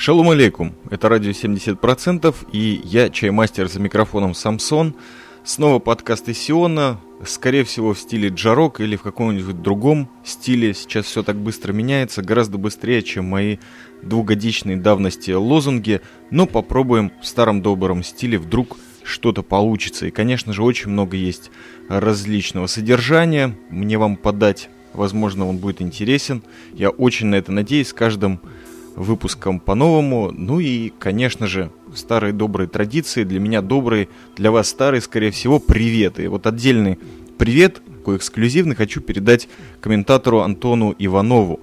Шалом алейкум, это радио 70% и я, чаймастер за микрофоном Самсон. Снова подкаст из Сиона, скорее всего в стиле джарок или в каком-нибудь другом стиле. Сейчас все так быстро меняется, гораздо быстрее, чем мои двухгодичные давности лозунги. Но попробуем в старом добром стиле, вдруг что-то получится. И, конечно же, очень много есть различного содержания. Мне вам подать, возможно, он будет интересен. Я очень на это надеюсь. С каждым выпуском по-новому. Ну и, конечно же, старые добрые традиции, для меня добрые, для вас старые, скорее всего, привет. И вот отдельный привет, такой эксклюзивный, хочу передать комментатору Антону Иванову,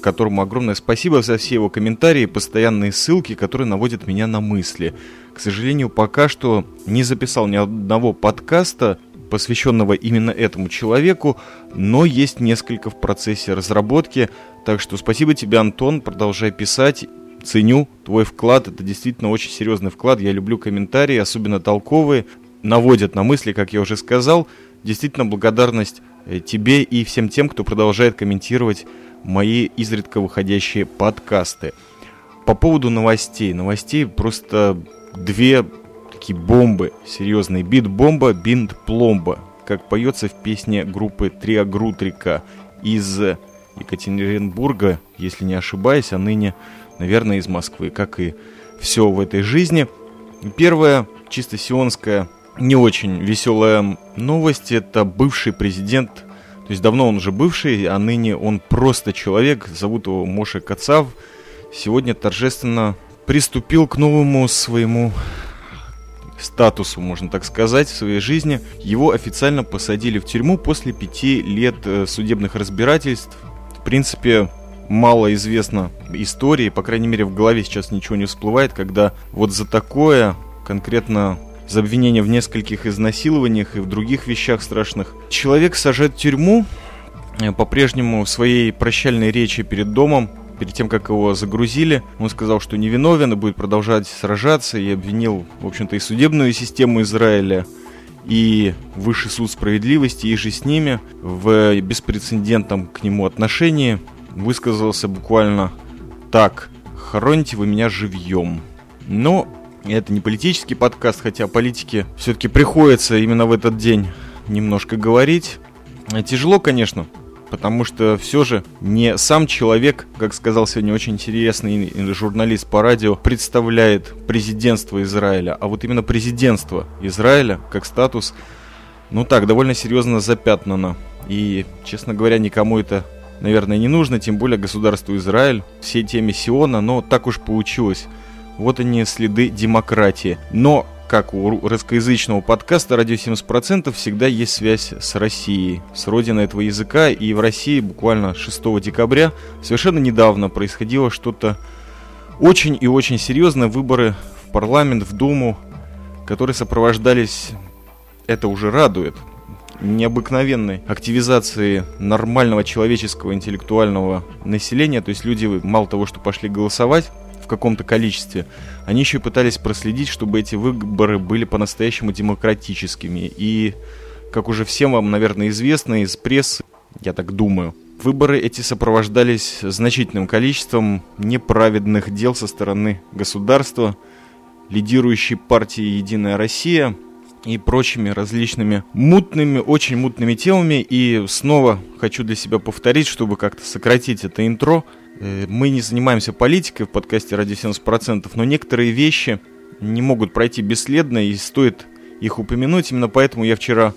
которому огромное спасибо за все его комментарии, постоянные ссылки, которые наводят меня на мысли. К сожалению, пока что не записал ни одного подкаста, посвященного именно этому человеку, но есть несколько в процессе разработки. Так что спасибо тебе, Антон, продолжай писать. Ценю твой вклад, это действительно очень серьезный вклад. Я люблю комментарии, особенно толковые, наводят на мысли, как я уже сказал. Действительно благодарность э, тебе и всем тем, кто продолжает комментировать мои изредка выходящие подкасты. По поводу новостей. Новостей просто две бомбы, серьезные. Бит-бомба, бинт-пломба, как поется в песне группы Триагрутрика из Екатеринбурга, если не ошибаюсь, а ныне, наверное, из Москвы, как и все в этой жизни. Первая, чисто сионская, не очень веселая новость, это бывший президент, то есть давно он уже бывший, а ныне он просто человек, зовут его Моше Кацав, сегодня торжественно приступил к новому своему статусу, можно так сказать, в своей жизни. Его официально посадили в тюрьму после пяти лет э, судебных разбирательств. В принципе, мало известно истории, по крайней мере в голове сейчас ничего не всплывает, когда вот за такое, конкретно за обвинение в нескольких изнасилованиях и в других вещах страшных, человек сажает в тюрьму, э, по-прежнему в своей прощальной речи перед домом перед тем, как его загрузили, он сказал, что невиновен и будет продолжать сражаться, и обвинил, в общем-то, и судебную систему Израиля, и Высший суд справедливости, и же с ними в беспрецедентном к нему отношении высказался буквально так «Хороните вы меня живьем». Но это не политический подкаст, хотя политике все-таки приходится именно в этот день немножко говорить. Тяжело, конечно, потому что все же не сам человек, как сказал сегодня очень интересный журналист по радио, представляет президентство Израиля, а вот именно президентство Израиля как статус, ну так, довольно серьезно запятнано. И, честно говоря, никому это, наверное, не нужно, тем более государству Израиль, всей теме Сиона, но так уж получилось. Вот они следы демократии. Но как у русскоязычного подкаста «Радио 70%» всегда есть связь с Россией, с родиной этого языка. И в России буквально 6 декабря, совершенно недавно, происходило что-то очень и очень серьезное. Выборы в парламент, в Думу, которые сопровождались, это уже радует, необыкновенной активизации нормального человеческого интеллектуального населения. То есть люди мало того, что пошли голосовать, в каком-то количестве, они еще и пытались проследить, чтобы эти выборы были по-настоящему демократическими. И, как уже всем вам, наверное, известно из прессы, я так думаю, выборы эти сопровождались значительным количеством неправедных дел со стороны государства, лидирующей партии «Единая Россия», и прочими различными мутными, очень мутными темами. И снова хочу для себя повторить, чтобы как-то сократить это интро – мы не занимаемся политикой в подкасте «Ради 70%», но некоторые вещи не могут пройти бесследно, и стоит их упомянуть. Именно поэтому я вчера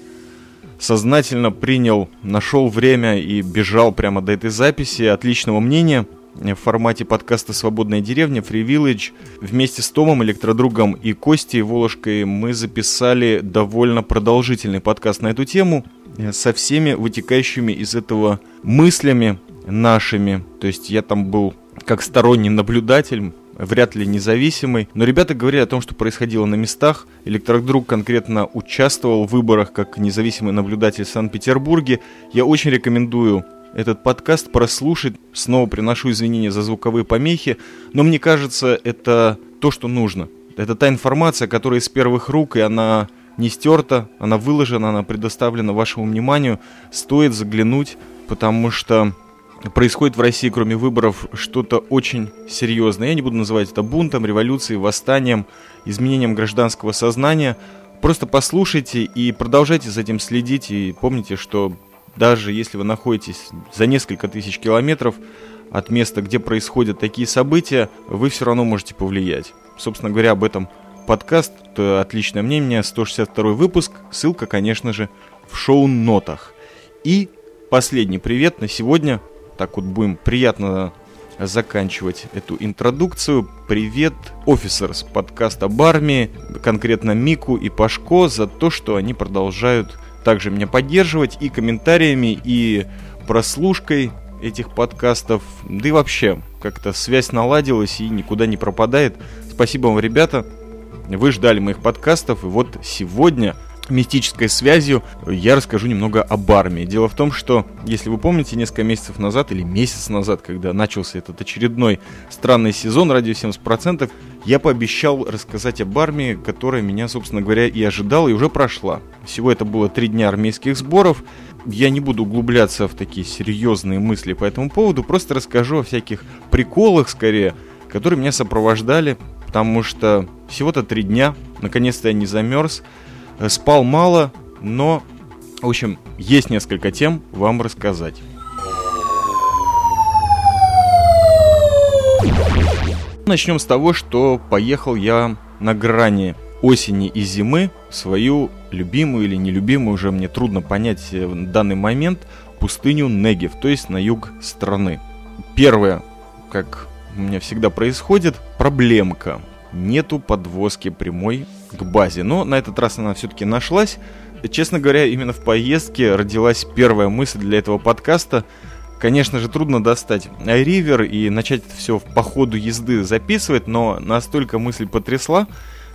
сознательно принял, нашел время и бежал прямо до этой записи отличного мнения в формате подкаста «Свободная деревня» Free Village. Вместе с Томом, Электродругом и Костей Волошкой мы записали довольно продолжительный подкаст на эту тему э, со всеми вытекающими из этого мыслями, нашими. То есть я там был как сторонний наблюдатель, вряд ли независимый. Но ребята говорили о том, что происходило на местах. Электродруг конкретно участвовал в выборах как независимый наблюдатель в Санкт-Петербурге. Я очень рекомендую этот подкаст прослушать. Снова приношу извинения за звуковые помехи. Но мне кажется, это то, что нужно. Это та информация, которая из первых рук, и она не стерта, она выложена, она предоставлена вашему вниманию. Стоит заглянуть, потому что происходит в России, кроме выборов, что-то очень серьезное. Я не буду называть это бунтом, революцией, восстанием, изменением гражданского сознания. Просто послушайте и продолжайте за этим следить. И помните, что даже если вы находитесь за несколько тысяч километров от места, где происходят такие события, вы все равно можете повлиять. Собственно говоря, об этом подкаст «Отличное мнение», 162 выпуск. Ссылка, конечно же, в шоу-нотах. И последний привет на сегодня. Так вот будем приятно заканчивать эту интродукцию. Привет, офисерс подкаста об армии, конкретно Мику и Пашко, за то, что они продолжают также меня поддерживать и комментариями, и прослушкой этих подкастов. Да и вообще, как-то связь наладилась и никуда не пропадает. Спасибо вам, ребята. Вы ждали моих подкастов, и вот сегодня мистической связью я расскажу немного об армии. Дело в том, что, если вы помните, несколько месяцев назад или месяц назад, когда начался этот очередной странный сезон «Радио 70%», я пообещал рассказать об армии, которая меня, собственно говоря, и ожидала, и уже прошла. Всего это было три дня армейских сборов. Я не буду углубляться в такие серьезные мысли по этому поводу, просто расскажу о всяких приколах, скорее, которые меня сопровождали, потому что всего-то три дня, наконец-то я не замерз, спал мало, но, в общем, есть несколько тем вам рассказать. Начнем с того, что поехал я на грани осени и зимы свою любимую или нелюбимую, уже мне трудно понять э, в данный момент, пустыню Негев, то есть на юг страны. Первое, как у меня всегда происходит проблемка. Нету подвозки прямой к базе. Но на этот раз она все-таки нашлась. Честно говоря, именно в поездке родилась первая мысль для этого подкаста. Конечно же, трудно достать iRiver и начать все по ходу езды записывать, но настолько мысль потрясла,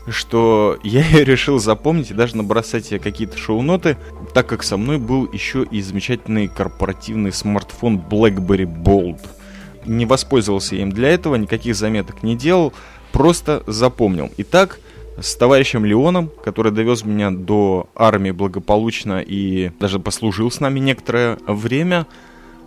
что я ее решил запомнить и даже набросать себе какие-то шоу-ноты, так как со мной был еще и замечательный корпоративный смартфон BlackBerry Bold – не воспользовался им для этого, никаких заметок не делал, просто запомнил. Итак, с товарищем Леоном, который довез меня до армии благополучно и даже послужил с нами некоторое время,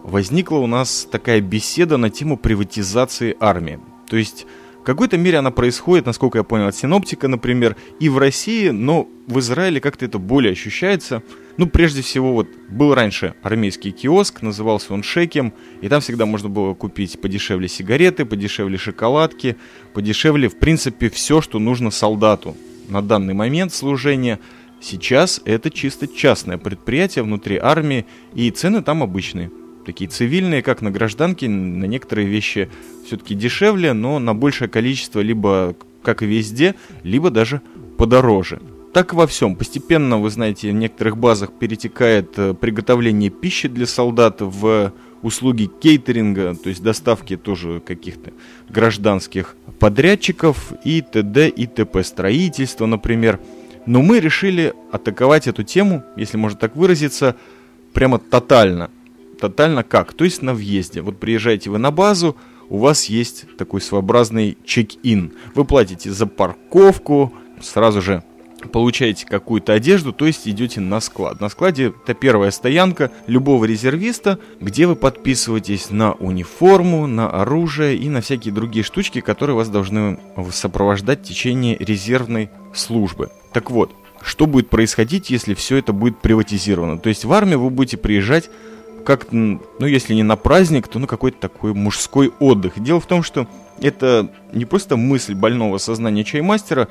возникла у нас такая беседа на тему приватизации армии. То есть какой-то мере она происходит, насколько я понял, от синоптика, например, и в России, но в Израиле как-то это более ощущается – ну, прежде всего, вот был раньше армейский киоск, назывался он Шекем, и там всегда можно было купить подешевле сигареты, подешевле шоколадки, подешевле, в принципе, все, что нужно солдату на данный момент служения. Сейчас это чисто частное предприятие внутри армии, и цены там обычные. Такие цивильные, как на гражданке, на некоторые вещи все-таки дешевле, но на большее количество либо, как и везде, либо даже подороже. Так во всем. Постепенно, вы знаете, в некоторых базах перетекает э, приготовление пищи для солдат в услуги кейтеринга, то есть доставки тоже каких-то гражданских подрядчиков и т.д. и т.п. Строительство, например. Но мы решили атаковать эту тему, если можно так выразиться, прямо тотально. Тотально как? То есть на въезде. Вот приезжаете вы на базу, у вас есть такой своеобразный чек-ин. Вы платите за парковку, сразу же получаете какую-то одежду, то есть идете на склад. На складе это первая стоянка любого резервиста, где вы подписываетесь на униформу, на оружие и на всякие другие штучки, которые вас должны сопровождать в течение резервной службы. Так вот, что будет происходить, если все это будет приватизировано? То есть в армию вы будете приезжать как, ну, если не на праздник, то на какой-то такой мужской отдых. Дело в том, что это не просто мысль больного сознания чаймастера,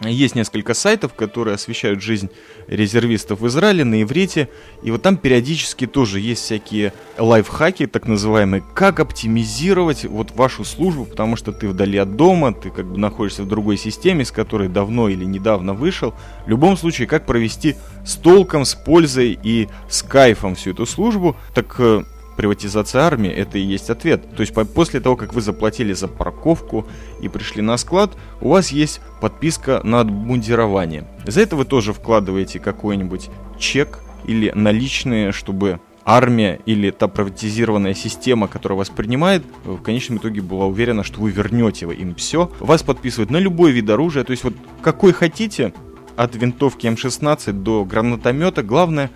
есть несколько сайтов, которые освещают жизнь резервистов в Израиле на иврите. И вот там периодически тоже есть всякие лайфхаки, так называемые, как оптимизировать вот вашу службу, потому что ты вдали от дома, ты как бы находишься в другой системе, с которой давно или недавно вышел. В любом случае, как провести с толком, с пользой и с кайфом всю эту службу. Так э, приватизация армии, это и есть ответ. То есть после того, как вы заплатили за парковку и пришли на склад, у вас есть подписка на обмундирование. За это вы тоже вкладываете какой-нибудь чек или наличные, чтобы армия или та приватизированная система, которая вас принимает, в конечном итоге была уверена, что вы вернете им все. Вас подписывают на любой вид оружия, то есть вот какой хотите, от винтовки М16 до гранатомета, главное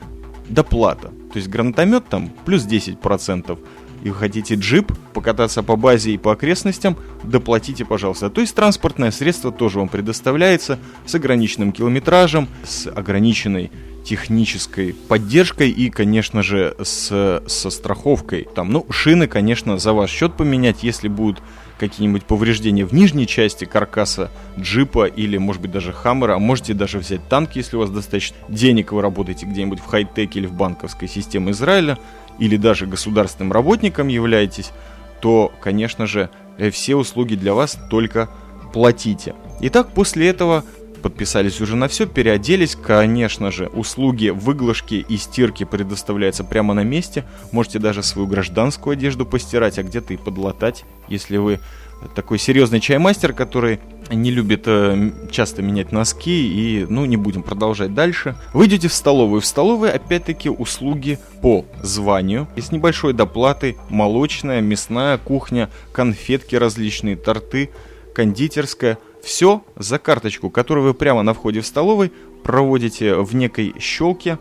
доплата. То есть гранатомет там плюс 10%, и вы хотите джип, покататься по базе и по окрестностям, доплатите, пожалуйста. То есть транспортное средство тоже вам предоставляется с ограниченным километражем, с ограниченной технической поддержкой и, конечно же, с, со страховкой. Там, ну, шины, конечно, за ваш счет поменять, если будут какие-нибудь повреждения в нижней части каркаса джипа или, может быть, даже хаммера, а можете даже взять танк, если у вас достаточно денег, вы работаете где-нибудь в хай-теке или в банковской системе Израиля, или даже государственным работником являетесь, то, конечно же, э, все услуги для вас только платите. Итак, после этого подписались уже на все, переоделись. Конечно же, услуги выглажки и стирки предоставляются прямо на месте. Можете даже свою гражданскую одежду постирать, а где-то и подлатать, если вы такой серьезный чаймастер, который не любит э, часто менять носки и, ну, не будем продолжать дальше. Выйдете в столовую. В столовой, опять-таки, услуги по званию. И с небольшой доплатой молочная, мясная кухня, конфетки различные, торты, кондитерская – все за карточку, которую вы прямо на входе в столовой проводите в некой щелке,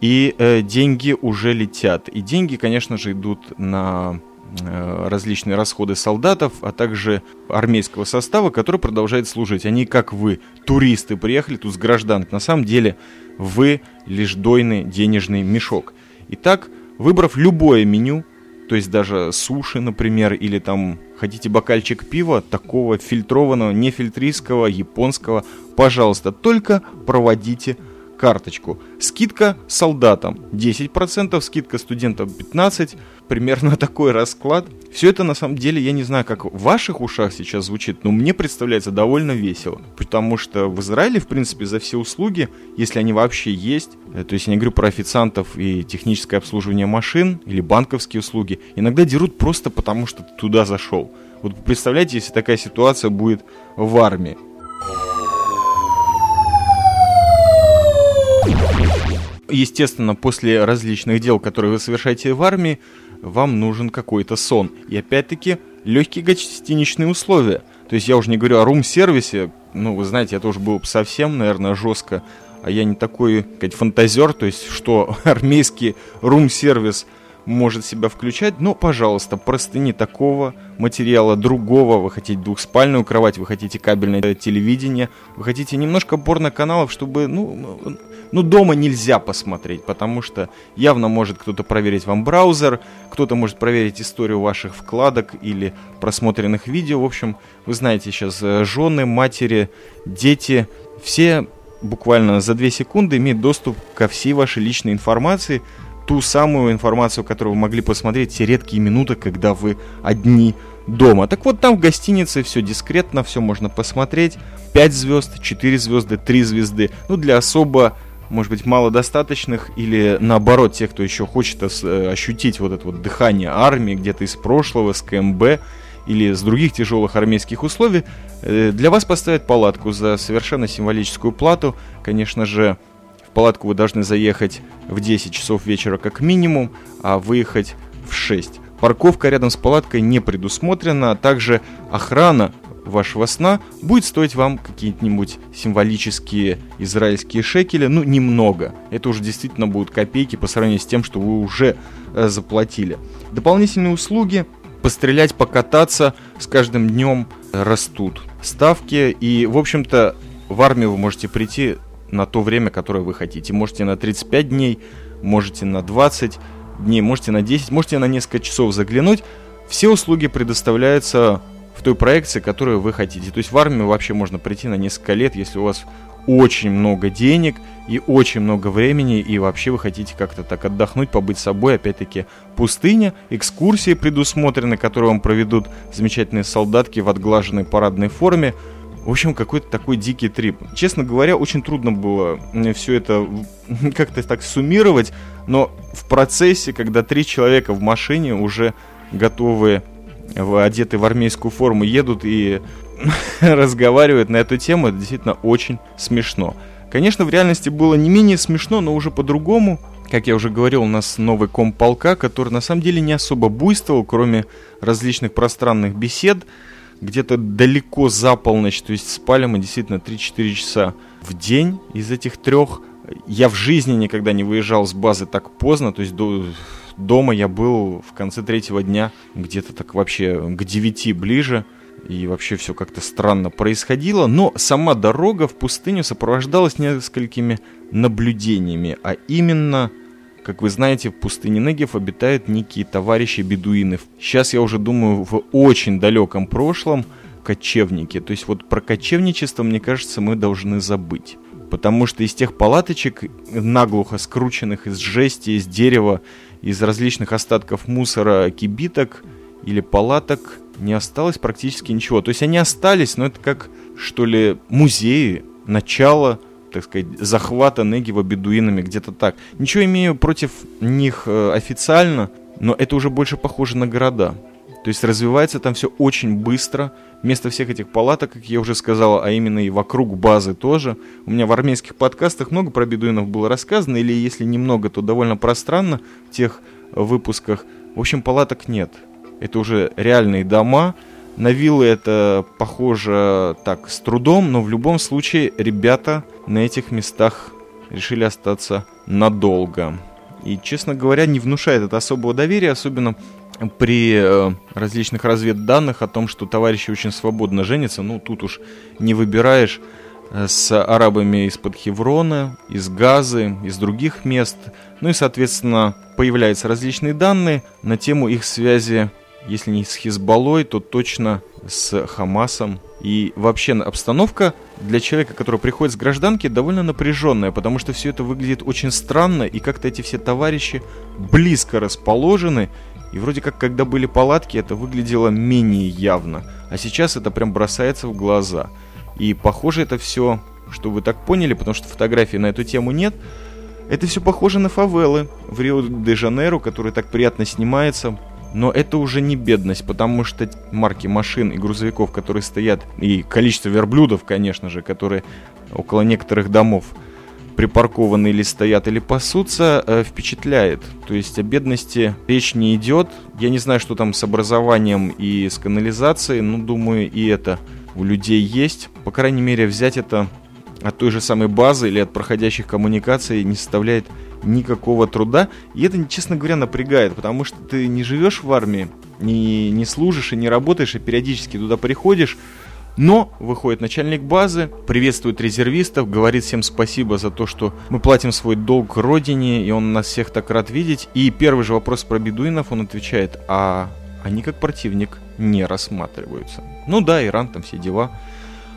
и э, деньги уже летят. И деньги, конечно же, идут на э, различные расходы солдатов, а также армейского состава, который продолжает служить. Они, как вы, туристы, приехали тут с гражданок. На самом деле вы лишь дойный денежный мешок. Итак, выбрав любое меню, то есть даже суши, например, или там хотите бокальчик пива, такого фильтрованного, не фильтрийского, японского, пожалуйста, только проводите карточку. Скидка солдатам 10%, скидка студентам 15%, примерно такой расклад. Все это на самом деле, я не знаю, как в ваших ушах сейчас звучит, но мне представляется довольно весело. Потому что в Израиле, в принципе, за все услуги, если они вообще есть, э, то есть я не говорю про официантов и техническое обслуживание машин или банковские услуги, иногда дерут просто потому, что ты туда зашел. Вот представляете, если такая ситуация будет в армии. Естественно, после различных дел, которые вы совершаете в армии, вам нужен какой-то сон. И опять-таки, легкие гостиничные условия. То есть я уже не говорю о рум-сервисе, ну, вы знаете, это уже было бы совсем, наверное, жестко. А я не такой, сказать, фантазер, то есть что армейский рум-сервис может себя включать, но, пожалуйста, простыни такого материала, другого, вы хотите двухспальную кровать, вы хотите кабельное телевидение, вы хотите немножко порно-каналов, чтобы, ну, ну, дома нельзя посмотреть, потому что явно может кто-то проверить вам браузер, кто-то может проверить историю ваших вкладок или просмотренных видео, в общем, вы знаете сейчас, э, жены, матери, дети, все буквально за 2 секунды имеют доступ ко всей вашей личной информации, ту самую информацию, которую вы могли посмотреть те редкие минуты, когда вы одни дома. Так вот, там в гостинице все дискретно, все можно посмотреть. 5 звезд, 4 звезды, 3 звезды. Ну, для особо, может быть, малодостаточных или наоборот, тех, кто еще хочет э, ощутить вот это вот дыхание армии где-то из прошлого, с КМБ или с других тяжелых армейских условий, э, для вас поставят палатку за совершенно символическую плату. Конечно же, палатку вы должны заехать в 10 часов вечера как минимум, а выехать в 6. Парковка рядом с палаткой не предусмотрена, а также охрана вашего сна будет стоить вам какие-нибудь символические израильские шекели, ну немного. Это уже действительно будут копейки по сравнению с тем, что вы уже э, заплатили. Дополнительные услуги, пострелять, покататься с каждым днем растут ставки и, в общем-то, в армию вы можете прийти на то время, которое вы хотите. Можете на 35 дней, можете на 20 дней, можете на 10, можете на несколько часов заглянуть. Все услуги предоставляются в той проекции, которую вы хотите. То есть в армию вообще можно прийти на несколько лет, если у вас очень много денег и очень много времени, и вообще вы хотите как-то так отдохнуть, побыть собой. Опять-таки, пустыня, экскурсии предусмотрены, которые вам проведут замечательные солдатки в отглаженной парадной форме. В общем, какой-то такой дикий трип. Честно говоря, очень трудно было все это как-то так суммировать, но в процессе, когда три человека в машине уже готовы, одеты в армейскую форму, едут и разговаривают на эту тему, это действительно очень смешно. Конечно, в реальности было не менее смешно, но уже по-другому. Как я уже говорил, у нас новый комп полка, который на самом деле не особо буйствовал, кроме различных пространных бесед где-то далеко за полночь, то есть спали мы действительно 3-4 часа в день из этих трех. Я в жизни никогда не выезжал с базы так поздно, то есть до, дома я был в конце третьего дня, где-то так вообще к девяти ближе, и вообще все как-то странно происходило, но сама дорога в пустыню сопровождалась несколькими наблюдениями, а именно, как вы знаете, в пустыне Негев обитают некие товарищи бедуины. Сейчас я уже думаю в очень далеком прошлом кочевники. То есть вот про кочевничество, мне кажется, мы должны забыть. Потому что из тех палаточек, наглухо скрученных из жести, из дерева, из различных остатков мусора, кибиток или палаток, не осталось практически ничего. То есть они остались, но это как, что ли, музеи, начало, так сказать, захвата Негива бедуинами, где-то так. Ничего имею против них э, официально, но это уже больше похоже на города. То есть развивается там все очень быстро. Вместо всех этих палаток, как я уже сказал, а именно и вокруг базы тоже. У меня в армейских подкастах много про бедуинов было рассказано, или если немного, то довольно пространно в тех выпусках. В общем, палаток нет. Это уже реальные дома. На виллы это похоже так с трудом, но в любом случае ребята на этих местах решили остаться надолго. И, честно говоря, не внушает это особого доверия, особенно при э, различных разведданных о том, что товарищи очень свободно женятся. Ну, тут уж не выбираешь э, с арабами из-под Хеврона, из Газы, из других мест. Ну и, соответственно, появляются различные данные на тему их связи если не с Хизбаллой, то точно с Хамасом. И вообще обстановка для человека, который приходит с гражданки, довольно напряженная, потому что все это выглядит очень странно, и как-то эти все товарищи близко расположены, и вроде как, когда были палатки, это выглядело менее явно. А сейчас это прям бросается в глаза. И похоже это все, что вы так поняли, потому что фотографий на эту тему нет, это все похоже на фавелы в Рио-де-Жанейро, которые так приятно снимается, но это уже не бедность, потому что марки машин и грузовиков, которые стоят, и количество верблюдов, конечно же, которые около некоторых домов припаркованы или стоят, или пасутся, э, впечатляет. То есть о бедности речь не идет. Я не знаю, что там с образованием и с канализацией, но думаю, и это у людей есть. По крайней мере, взять это от той же самой базы или от проходящих коммуникаций не составляет никакого труда. И это, честно говоря, напрягает, потому что ты не живешь в армии, не, не служишь и не работаешь, и периодически туда приходишь. Но выходит начальник базы, приветствует резервистов, говорит всем спасибо за то, что мы платим свой долг родине, и он нас всех так рад видеть. И первый же вопрос про бедуинов он отвечает, а они как противник не рассматриваются. Ну да, Иран, там все дела.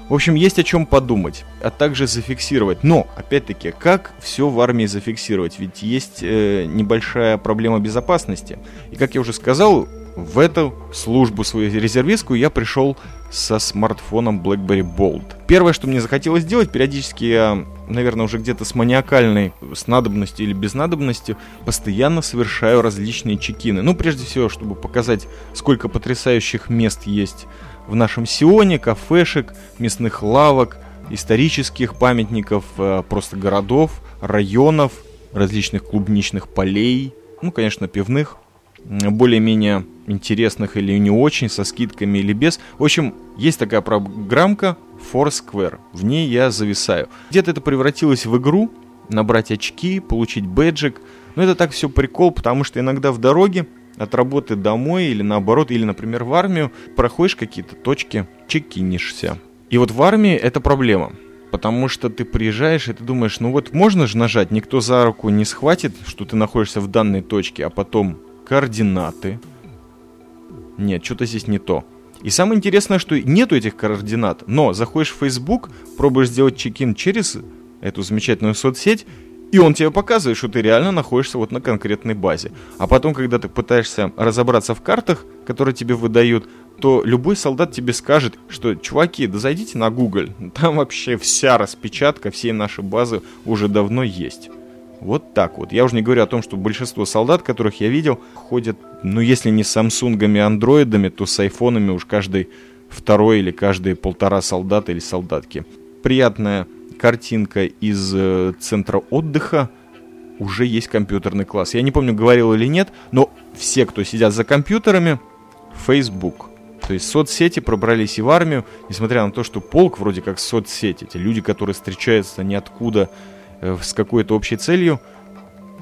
В общем, есть о чем подумать, а также зафиксировать. Но, опять-таки, как все в армии зафиксировать? Ведь есть э, небольшая проблема безопасности. И, как я уже сказал, в эту службу свою резервистскую я пришел со смартфоном BlackBerry Bold. Первое, что мне захотелось сделать, периодически я, наверное, уже где-то с маниакальной, с надобностью или без надобности, постоянно совершаю различные чекины. Ну, прежде всего, чтобы показать, сколько потрясающих мест есть в нашем Сионе кафешек, мясных лавок, исторических памятников, э, просто городов, районов, различных клубничных полей, ну, конечно, пивных, более-менее интересных или не очень, со скидками или без. В общем, есть такая программка Foursquare. В ней я зависаю. Где-то это превратилось в игру, набрать очки, получить бэджик. Но это так все прикол, потому что иногда в дороге от работы домой или наоборот, или, например, в армию, проходишь какие-то точки, чекинишься. И вот в армии это проблема. Потому что ты приезжаешь и ты думаешь, ну вот можно же нажать, никто за руку не схватит, что ты находишься в данной точке, а потом координаты. Нет, что-то здесь не то. И самое интересное, что нету этих координат, но заходишь в Facebook, пробуешь сделать чекин через эту замечательную соцсеть, и он тебе показывает, что ты реально находишься вот на конкретной базе. А потом, когда ты пытаешься разобраться в картах, которые тебе выдают, то любой солдат тебе скажет, что, чуваки, да зайдите на Google, там вообще вся распечатка всей нашей базы уже давно есть. Вот так вот. Я уже не говорю о том, что большинство солдат, которых я видел, ходят, ну, если не с самсунгами, андроидами, то с айфонами уж каждый второй или каждые полтора солдата или солдатки. Приятная картинка из э, центра отдыха, уже есть компьютерный класс. Я не помню, говорил или нет, но все, кто сидят за компьютерами, Facebook. То есть соцсети пробрались и в армию, несмотря на то, что полк вроде как соцсети. Эти люди, которые встречаются ниоткуда э, с какой-то общей целью,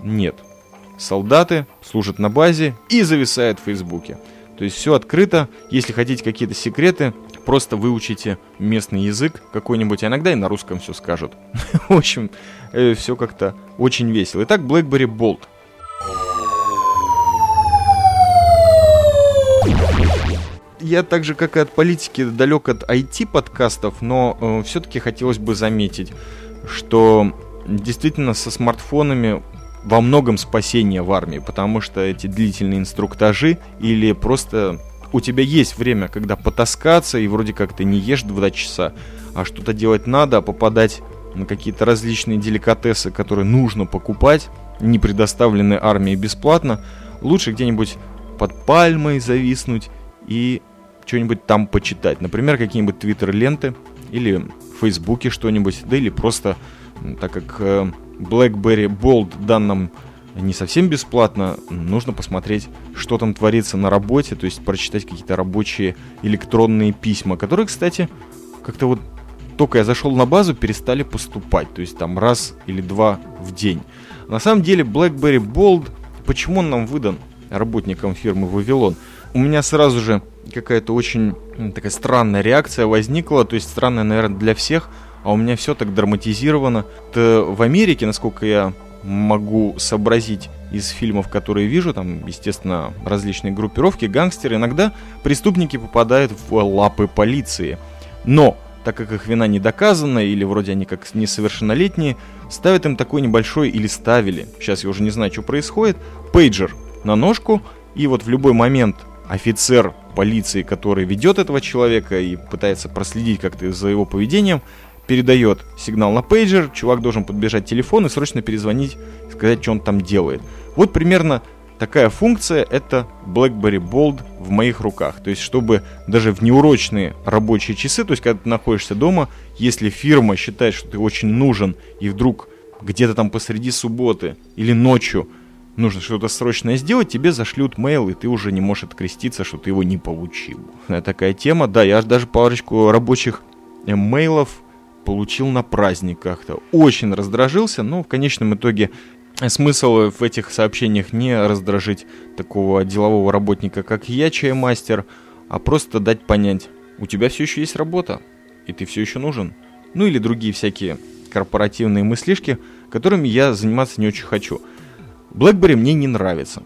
нет. солдаты служат на базе и зависают в Фейсбуке. То есть все открыто. Если хотите какие-то секреты, просто выучите местный язык какой-нибудь, а иногда и на русском все скажут. В общем, э, все как-то очень весело. Итак, BlackBerry Bold. Я так же, как и от политики, далек от IT-подкастов, но э, все-таки хотелось бы заметить, что действительно со смартфонами во многом спасение в армии, потому что эти длительные инструктажи или просто у тебя есть время, когда потаскаться, и вроде как ты не ешь 2 часа, а что-то делать надо, а попадать на какие-то различные деликатесы, которые нужно покупать, не предоставлены армии бесплатно, лучше где-нибудь под пальмой зависнуть и что-нибудь там почитать. Например, какие-нибудь твиттер-ленты или в фейсбуке что-нибудь, да или просто, так как э, BlackBerry Bold дан нам не совсем бесплатно, нужно посмотреть, что там творится на работе, то есть прочитать какие-то рабочие электронные письма, которые, кстати, как-то вот только я зашел на базу, перестали поступать, то есть там раз или два в день. На самом деле BlackBerry Bold, почему он нам выдан работникам фирмы Вавилон? У меня сразу же какая-то очень такая странная реакция возникла, то есть странная, наверное, для всех – а у меня все так драматизировано. То в Америке, насколько я могу сообразить из фильмов, которые вижу, там, естественно, различные группировки, гангстеры, иногда преступники попадают в лапы полиции. Но, так как их вина не доказана, или вроде они как несовершеннолетние, ставят им такой небольшой, или ставили, сейчас я уже не знаю, что происходит, пейджер на ножку, и вот в любой момент офицер полиции, который ведет этого человека и пытается проследить как-то за его поведением, передает сигнал на пейджер, чувак должен подбежать к телефону и срочно перезвонить, сказать, что он там делает. Вот примерно такая функция это BlackBerry Bold в моих руках. То есть, чтобы даже в неурочные рабочие часы, то есть, когда ты находишься дома, если фирма считает, что ты очень нужен, и вдруг где-то там посреди субботы или ночью нужно что-то срочное сделать, тебе зашлют мейл, и ты уже не можешь откреститься, что ты его не получил. Такая тема. Да, я даже парочку рабочих мейлов получил на праздник как-то. Очень раздражился, но в конечном итоге смысл в этих сообщениях не раздражить такого делового работника, как я, чаймастер, а просто дать понять, у тебя все еще есть работа, и ты все еще нужен. Ну или другие всякие корпоративные мыслишки, которыми я заниматься не очень хочу. BlackBerry мне не нравится.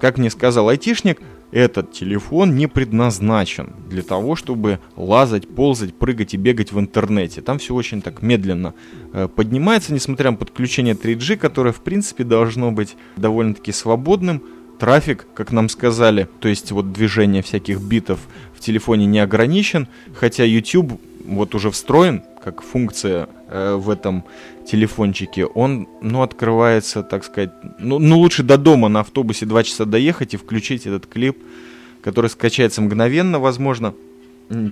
Как мне сказал айтишник, этот телефон не предназначен для того, чтобы лазать, ползать, прыгать и бегать в интернете. Там все очень так медленно э, поднимается, несмотря на подключение 3G, которое в принципе должно быть довольно-таки свободным. Трафик, как нам сказали, то есть вот движение всяких битов в телефоне не ограничен, хотя YouTube вот уже встроен как функция э, в этом телефончике, он, ну, открывается, так сказать, ну, ну, лучше до дома на автобусе два часа доехать и включить этот клип, который скачается мгновенно, возможно,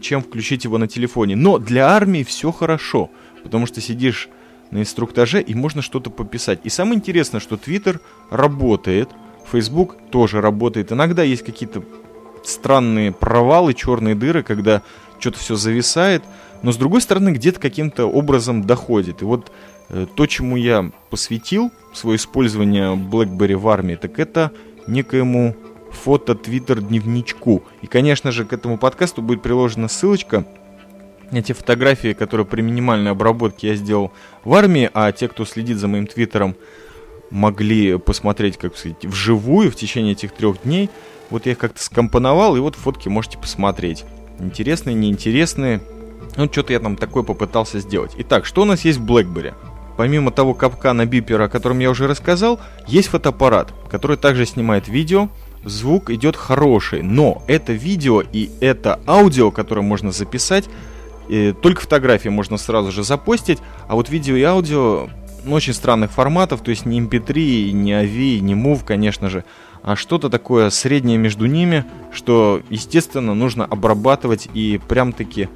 чем включить его на телефоне. Но для армии все хорошо, потому что сидишь на инструктаже и можно что-то пописать. И самое интересное, что Twitter работает, Facebook тоже работает. Иногда есть какие-то странные провалы, черные дыры, когда что-то все зависает, но с другой стороны где-то каким-то образом доходит. И вот то, чему я посвятил свое использование BlackBerry в армии, так это некоему фото-твиттер-дневничку. И, конечно же, к этому подкасту будет приложена ссылочка. Эти фотографии, которые при минимальной обработке я сделал в армии, а те, кто следит за моим твиттером, могли посмотреть, как сказать, вживую в течение этих трех дней. Вот я их как-то скомпоновал, и вот фотки можете посмотреть. Интересные, неинтересные. Ну, что-то я там такое попытался сделать. Итак, что у нас есть в BlackBerry? Помимо того капкана бипера, о котором я уже рассказал, есть фотоаппарат, который также снимает видео. Звук идет хороший, но это видео и это аудио, которое можно записать, и только фотографии можно сразу же запостить, а вот видео и аудио ну, очень странных форматов, то есть не MP3, не AV, не MOV, конечно же, а что-то такое среднее между ними, что, естественно, нужно обрабатывать и прям-таки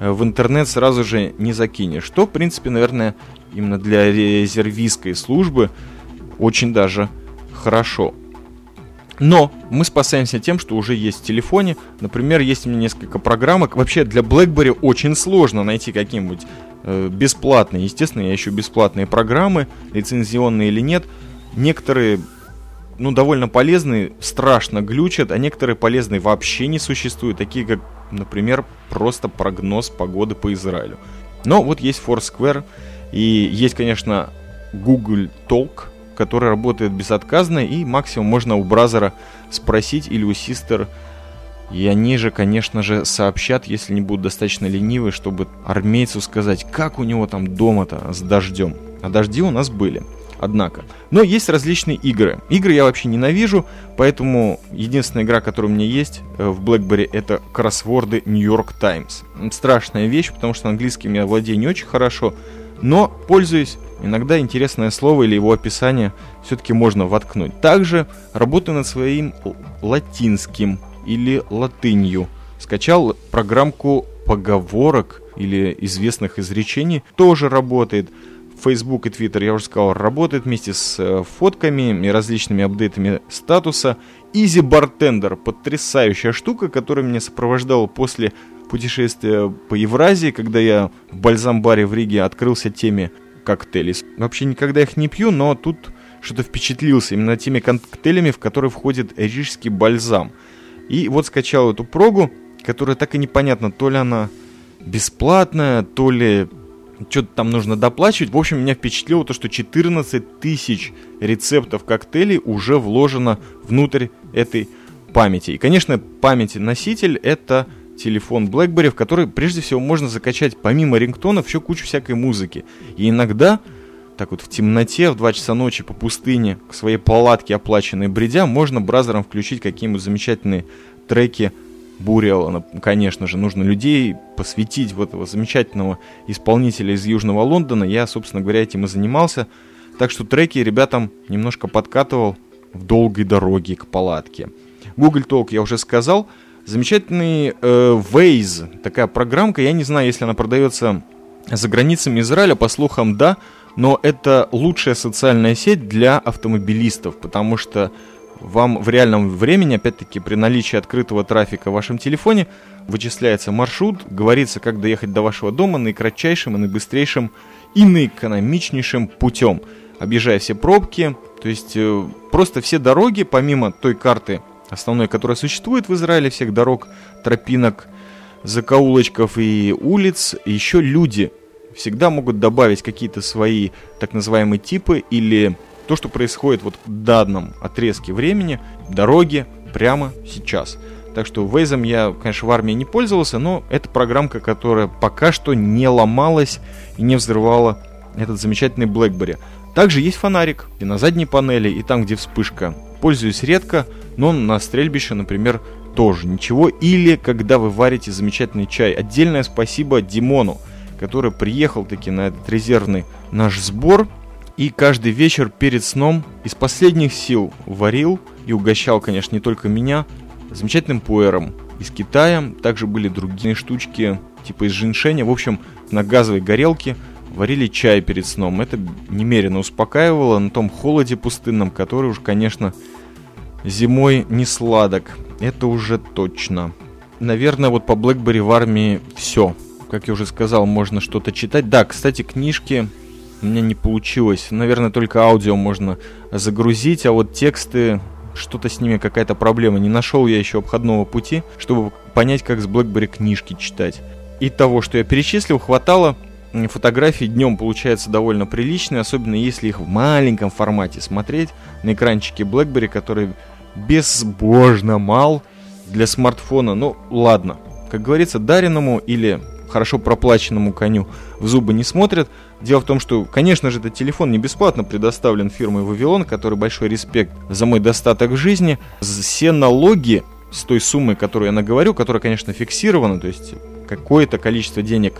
э, в интернет сразу же не закинешь. Что, в принципе, наверное, именно для резервистской службы очень даже хорошо. Но мы спасаемся тем, что уже есть в телефоне. Например, есть у меня несколько программок. Вообще для BlackBerry очень сложно найти какие-нибудь э, бесплатные. Естественно, я ищу бесплатные программы, лицензионные или нет. Некоторые ну, довольно полезные, страшно глючат, а некоторые полезные вообще не существуют, такие как, например, просто прогноз погоды по Израилю. Но вот есть Foursquare, и есть, конечно, Google Talk, который работает безотказно, и максимум можно у бразера спросить или у Sister, и они же, конечно же, сообщат, если не будут достаточно ленивы, чтобы армейцу сказать, как у него там дома-то с дождем. А дожди у нас были. Однако. Но есть различные игры. Игры я вообще ненавижу, поэтому единственная игра, которая у меня есть э, в BlackBerry, это кроссворды New York Times. Страшная вещь, потому что английским я владею не очень хорошо, но пользуюсь. Иногда интересное слово или его описание все-таки можно воткнуть. Также работаю над своим латинским или латынью. Скачал программку поговорок или известных изречений, тоже работает. Facebook и Twitter, я уже сказал, работает вместе с э, фотками и различными апдейтами статуса. Easy Bartender, потрясающая штука, которая меня сопровождала после путешествия по Евразии, когда я в бальзам-баре в Риге открылся теме коктейлей. Вообще никогда их не пью, но тут что-то впечатлился именно теми коктейлями, в которые входит рижский бальзам. И вот скачал эту прогу, которая так и непонятно, то ли она бесплатная, то ли что-то там нужно доплачивать. В общем, меня впечатлило то, что 14 тысяч рецептов коктейлей уже вложено внутрь этой памяти. И, конечно, памяти носитель это телефон BlackBerry, в который прежде всего можно закачать помимо рингтонов еще кучу всякой музыки. И иногда, так вот в темноте, в 2 часа ночи по пустыне, к своей палатке оплаченной бредя, можно бразером включить какие-нибудь замечательные треки Буриала, конечно же, нужно людей посвятить в этого замечательного исполнителя из Южного Лондона. Я, собственно говоря, этим и занимался. Так что треки ребятам немножко подкатывал в долгой дороге к палатке. Google Talk я уже сказал. Замечательный э, Waze, такая программка. Я не знаю, если она продается за границами Израиля, по слухам, да. Но это лучшая социальная сеть для автомобилистов, потому что вам в реальном времени, опять-таки при наличии открытого трафика в вашем телефоне, вычисляется маршрут, говорится, как доехать до вашего дома наикратчайшим и наибыстрейшим и наэкономичнейшим путем, объезжая все пробки, то есть э, просто все дороги, помимо той карты основной, которая существует в Израиле, всех дорог, тропинок, закоулочков и улиц, еще люди всегда могут добавить какие-то свои так называемые типы или то, что происходит вот в данном отрезке времени, дороги прямо сейчас. Так что Waze я, конечно, в армии не пользовался, но это программка, которая пока что не ломалась и не взрывала этот замечательный BlackBerry. Также есть фонарик и на задней панели, и там, где вспышка. Пользуюсь редко, но на стрельбище, например, тоже ничего. Или когда вы варите замечательный чай. Отдельное спасибо Димону, который приехал таки на этот резервный наш сбор и каждый вечер перед сном из последних сил варил и угощал, конечно, не только меня, замечательным пуэром из Китая. Также были другие штучки, типа из женьшеня. В общем, на газовой горелке варили чай перед сном. Это немерено успокаивало на том холоде пустынном, который уж, конечно, зимой не сладок. Это уже точно. Наверное, вот по BlackBerry в армии все. Как я уже сказал, можно что-то читать. Да, кстати, книжки у меня не получилось. Наверное, только аудио можно загрузить, а вот тексты, что-то с ними какая-то проблема. Не нашел я еще обходного пути, чтобы понять, как с BlackBerry книжки читать. И того, что я перечислил, хватало. Фотографии днем получаются довольно приличные, особенно если их в маленьком формате смотреть на экранчике BlackBerry, который безбожно мал для смартфона. Ну, ладно. Как говорится, дареному или хорошо проплаченному коню в зубы не смотрят. Дело в том, что, конечно же, этот телефон не бесплатно предоставлен фирмой Вавилон, который большой респект за мой достаток жизни. Все налоги с той суммой, которую я наговорю, которая, конечно, фиксирована, то есть какое-то количество денег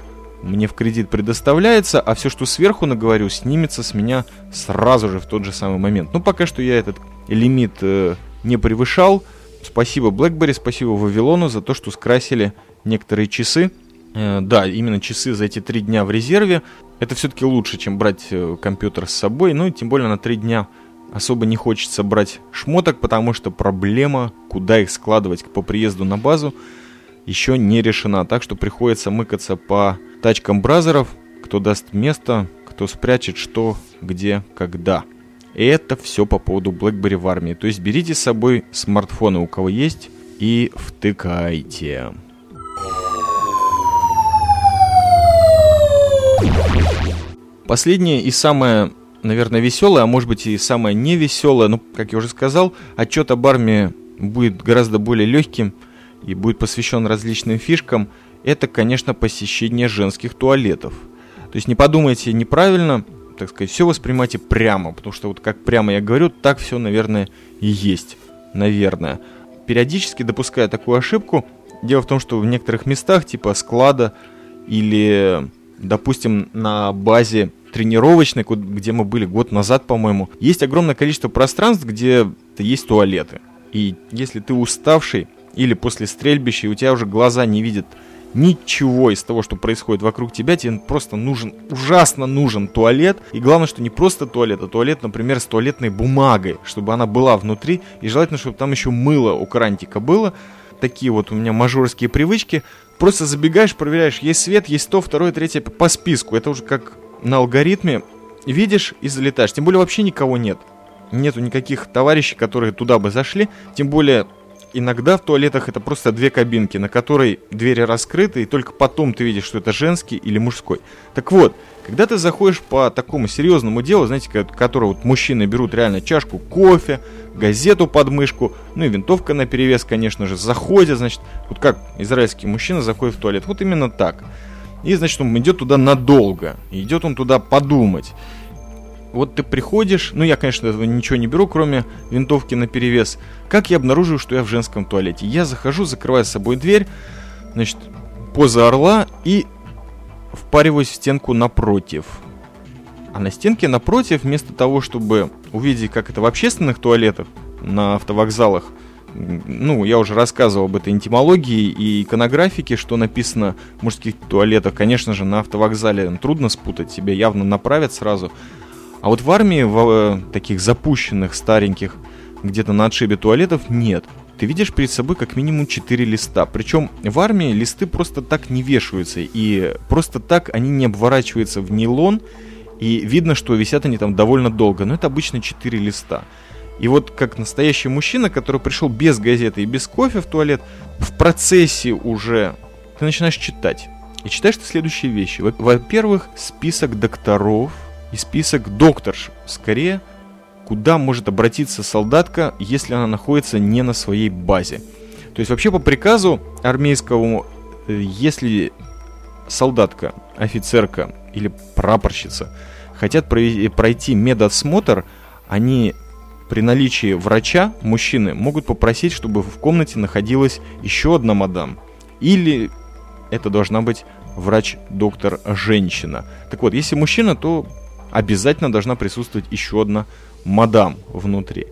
мне в кредит предоставляется, а все, что сверху наговорю, снимется с меня сразу же в тот же самый момент. Ну, пока что я этот лимит э, не превышал. Спасибо BlackBerry, спасибо Вавилону за то, что скрасили некоторые часы. Э, да, именно часы за эти три дня в резерве. Это все-таки лучше, чем брать э, компьютер с собой. Ну и тем более на три дня особо не хочется брать шмоток, потому что проблема, куда их складывать по приезду на базу, еще не решена. Так что приходится мыкаться по тачкам бразеров, кто даст место, кто спрячет что, где, когда. Это все по поводу BlackBerry в армии. То есть берите с собой смартфоны, у кого есть, и втыкайте. Последнее и самое, наверное, веселое, а может быть и самое невеселое, ну, как я уже сказал, отчет об армии будет гораздо более легким и будет посвящен различным фишкам. Это, конечно, посещение женских туалетов. То есть не подумайте неправильно, так сказать, все воспринимайте прямо, потому что вот как прямо я говорю, так все, наверное, и есть. Наверное. Периодически допуская такую ошибку, дело в том, что в некоторых местах, типа склада или допустим, на базе тренировочной, где мы были год назад, по-моему, есть огромное количество пространств, где есть туалеты. И если ты уставший или после стрельбища, и у тебя уже глаза не видят ничего из того, что происходит вокруг тебя, тебе просто нужен, ужасно нужен туалет. И главное, что не просто туалет, а туалет, например, с туалетной бумагой, чтобы она была внутри. И желательно, чтобы там еще мыло у крантика было. Такие вот у меня мажорские привычки. Просто забегаешь, проверяешь, есть свет, есть то, второе, третье по списку. Это уже как на алгоритме. Видишь и залетаешь. Тем более вообще никого нет. Нету никаких товарищей, которые туда бы зашли. Тем более иногда в туалетах это просто две кабинки, на которой двери раскрыты, и только потом ты видишь, что это женский или мужской. Так вот, когда ты заходишь по такому серьезному делу, знаете, которое вот мужчины берут реально чашку кофе, газету под мышку, ну и винтовка на перевес, конечно же, заходят, значит, вот как израильский мужчина заходит в туалет, вот именно так. И, значит, он идет туда надолго, идет он туда подумать вот ты приходишь, ну я, конечно, этого ничего не беру, кроме винтовки на перевес. Как я обнаруживаю, что я в женском туалете? Я захожу, закрываю с собой дверь, значит, поза орла и впариваюсь в стенку напротив. А на стенке напротив, вместо того, чтобы увидеть, как это в общественных туалетах, на автовокзалах, ну, я уже рассказывал об этой энтимологии и иконографике, что написано в мужских туалетах. Конечно же, на автовокзале трудно спутать, тебе явно направят сразу. А вот в армии, в э, таких запущенных, стареньких, где-то на отшибе туалетов нет. Ты видишь перед собой как минимум 4 листа. Причем в армии листы просто так не вешаются. И просто так они не обворачиваются в нейлон. И видно, что висят они там довольно долго. Но это обычно 4 листа. И вот как настоящий мужчина, который пришел без газеты и без кофе в туалет, в процессе уже ты начинаешь читать. И читаешь ты следующие вещи. Во-первых, список докторов, и список докторш, скорее, куда может обратиться солдатка, если она находится не на своей базе. То есть вообще по приказу армейскому, э, если солдатка, офицерка или прапорщица хотят пройти медосмотр, они при наличии врача, мужчины, могут попросить, чтобы в комнате находилась еще одна мадам. Или это должна быть врач-доктор женщина. Так вот, если мужчина, то обязательно должна присутствовать еще одна мадам внутри.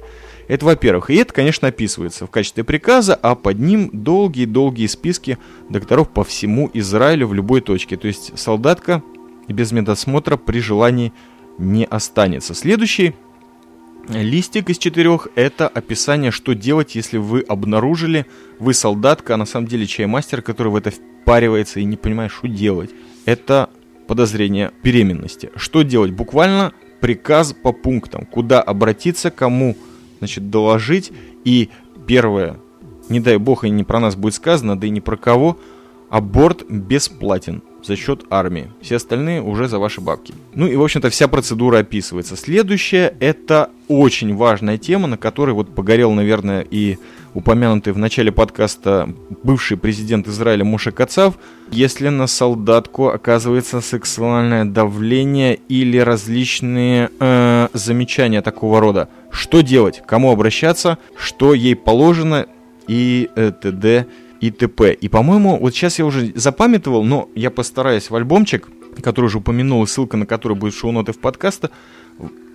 Это во-первых. И это, конечно, описывается в качестве приказа, а под ним долгие-долгие списки докторов по всему Израилю в любой точке. То есть солдатка без медосмотра при желании не останется. Следующий листик из четырех – это описание, что делать, если вы обнаружили, вы солдатка, а на самом деле чаймастер, который в это впаривается и не понимает, что делать. Это подозрения беременности. Что делать? Буквально приказ по пунктам, куда обратиться, кому значит, доложить. И первое, не дай бог и не про нас будет сказано, да и не про кого, аборт бесплатен за счет армии. Все остальные уже за ваши бабки. Ну и, в общем-то, вся процедура описывается. Следующее, это очень важная тема, на которой вот погорел, наверное, и упомянутый в начале подкаста бывший президент Израиля Муша Кацав, если на солдатку оказывается сексуальное давление или различные э, замечания такого рода. Что делать? Кому обращаться? Что ей положено? И э, т.д. и т.п. И, по-моему, вот сейчас я уже запамятовал, но я постараюсь в альбомчик, который уже упомянул, ссылка на который будет в шоу-ноты в подкаста,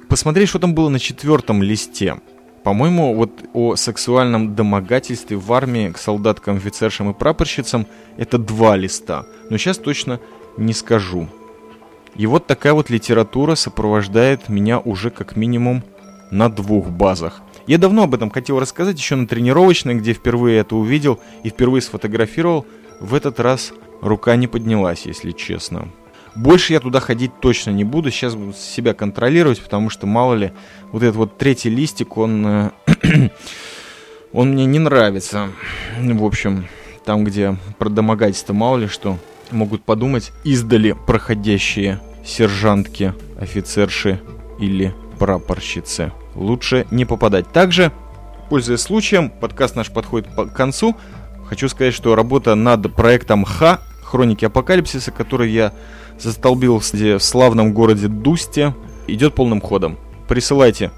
посмотреть, что там было на четвертом листе. По-моему, вот о сексуальном домогательстве в армии к солдаткам, офицершам и прапорщицам это два листа. Но сейчас точно не скажу. И вот такая вот литература сопровождает меня уже как минимум на двух базах. Я давно об этом хотел рассказать, еще на тренировочной, где впервые это увидел и впервые сфотографировал. В этот раз рука не поднялась, если честно. Больше я туда ходить точно не буду. Сейчас буду себя контролировать, потому что, мало ли, вот этот вот третий листик, он, э, он мне не нравится. В общем, там, где про домогательство, мало ли что, могут подумать издали проходящие сержантки, офицерши или прапорщицы. Лучше не попадать. Также, пользуясь случаем, подкаст наш подходит к концу. Хочу сказать, что работа над проектом Х, Хроники Апокалипсиса, который я застолбил в славном городе Дусте, идет полным ходом. Присылайте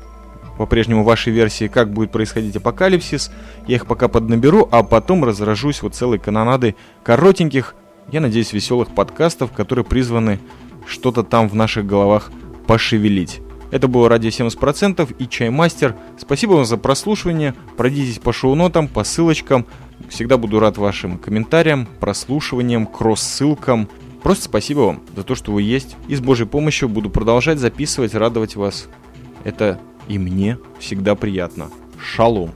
по-прежнему ваши версии, как будет происходить апокалипсис. Я их пока поднаберу, а потом разражусь вот целой канонадой коротеньких, я надеюсь, веселых подкастов, которые призваны что-то там в наших головах пошевелить. Это было радио 70% и Чаймастер. Спасибо вам за прослушивание. Пройдитесь по шоу-нотам, по ссылочкам. Всегда буду рад вашим комментариям, прослушиваниям, кросс-ссылкам. Просто спасибо вам за то, что вы есть. И с Божьей помощью буду продолжать записывать, радовать вас. Это и мне всегда приятно. Шалом.